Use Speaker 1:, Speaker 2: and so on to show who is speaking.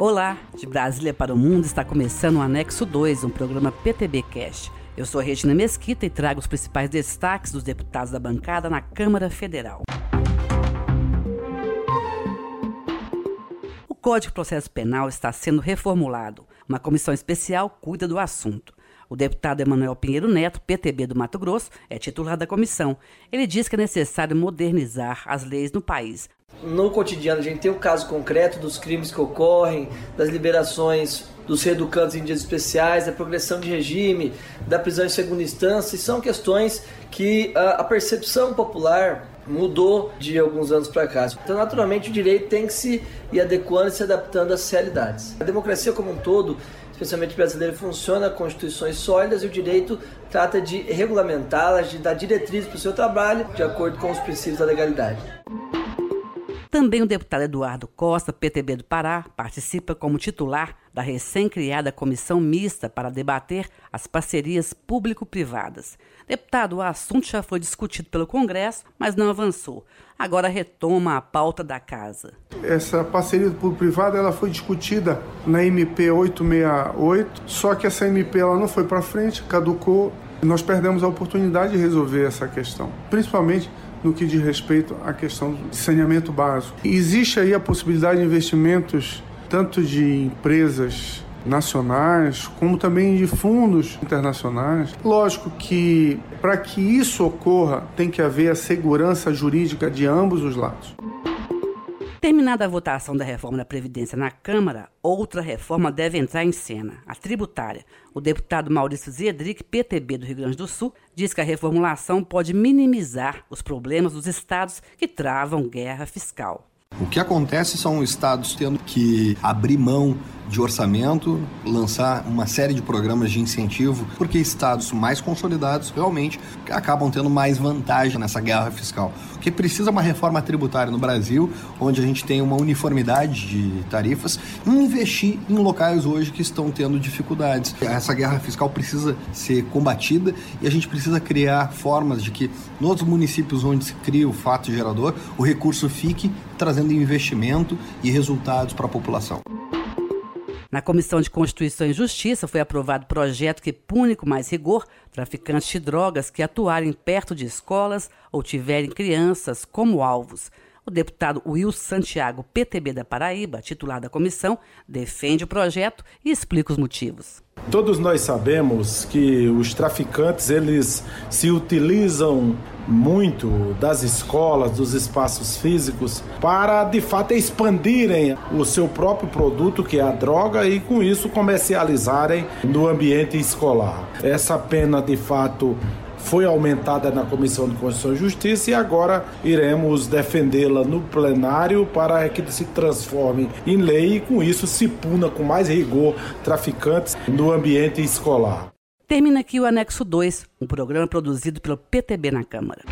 Speaker 1: Olá, de Brasília para o Mundo está começando o Anexo 2, um programa PTB Cast. Eu sou Regina Mesquita e trago os principais destaques dos deputados da bancada na Câmara Federal. O Código de Processo Penal está sendo reformulado. Uma comissão especial cuida do assunto. O deputado Emanuel Pinheiro Neto, PTB do Mato Grosso, é titular da comissão. Ele diz que é necessário modernizar as leis no país.
Speaker 2: No cotidiano, a gente tem o caso concreto dos crimes que ocorrem, das liberações dos reeducantes em dias especiais, da progressão de regime, da prisão em segunda instância, e são questões que a, a percepção popular mudou de alguns anos para cá. Então, naturalmente, o direito tem que se ir adequando e se adaptando às realidades. A democracia como um todo especialmente brasileiro, funciona constituições sólidas e o direito trata de regulamentá-las, de dar diretrizes para o seu trabalho de acordo com os princípios da legalidade.
Speaker 1: Também o deputado Eduardo Costa, PTB do Pará, participa como titular da recém-criada comissão mista para debater as parcerias público-privadas. Deputado, o assunto já foi discutido pelo Congresso, mas não avançou. Agora retoma a pauta da casa.
Speaker 3: Essa parceria público-privada ela foi discutida na MP 868, só que essa MP ela não foi para frente, caducou. Nós perdemos a oportunidade de resolver essa questão, principalmente no que diz respeito à questão de saneamento básico. Existe aí a possibilidade de investimentos tanto de empresas nacionais, como também de fundos internacionais. Lógico que para que isso ocorra, tem que haver a segurança jurídica de ambos os lados.
Speaker 1: Terminada a votação da reforma da Previdência na Câmara, outra reforma deve entrar em cena, a tributária. O deputado Maurício Zedric, PTB do Rio Grande do Sul, diz que a reformulação pode minimizar os problemas dos estados que travam guerra fiscal.
Speaker 4: O que acontece são estados tendo que abrir mão de orçamento, lançar uma série de programas de incentivo, porque estados mais consolidados realmente acabam tendo mais vantagem nessa guerra fiscal. O que precisa uma reforma tributária no Brasil, onde a gente tem uma uniformidade de tarifas, investir em locais hoje que estão tendo dificuldades. Essa guerra fiscal precisa ser combatida e a gente precisa criar formas de que nos municípios onde se cria o fato gerador, o recurso fique trazendo investimento e resultados para a população.
Speaker 1: Na Comissão de Constituição e Justiça foi aprovado projeto que pune com mais rigor traficantes de drogas que atuarem perto de escolas ou tiverem crianças como alvos. O deputado Will Santiago, PTB da Paraíba, titular da comissão, defende o projeto e explica os motivos.
Speaker 5: Todos nós sabemos que os traficantes eles se utilizam muito das escolas, dos espaços físicos, para de fato expandirem o seu próprio produto, que é a droga, e com isso comercializarem no ambiente escolar. Essa pena de fato foi aumentada na Comissão de Constituição e Justiça e agora iremos defendê-la no plenário para que se transforme em lei e com isso se puna com mais rigor traficantes no ambiente escolar.
Speaker 1: Termina aqui o Anexo 2, um programa produzido pelo PTB na Câmara.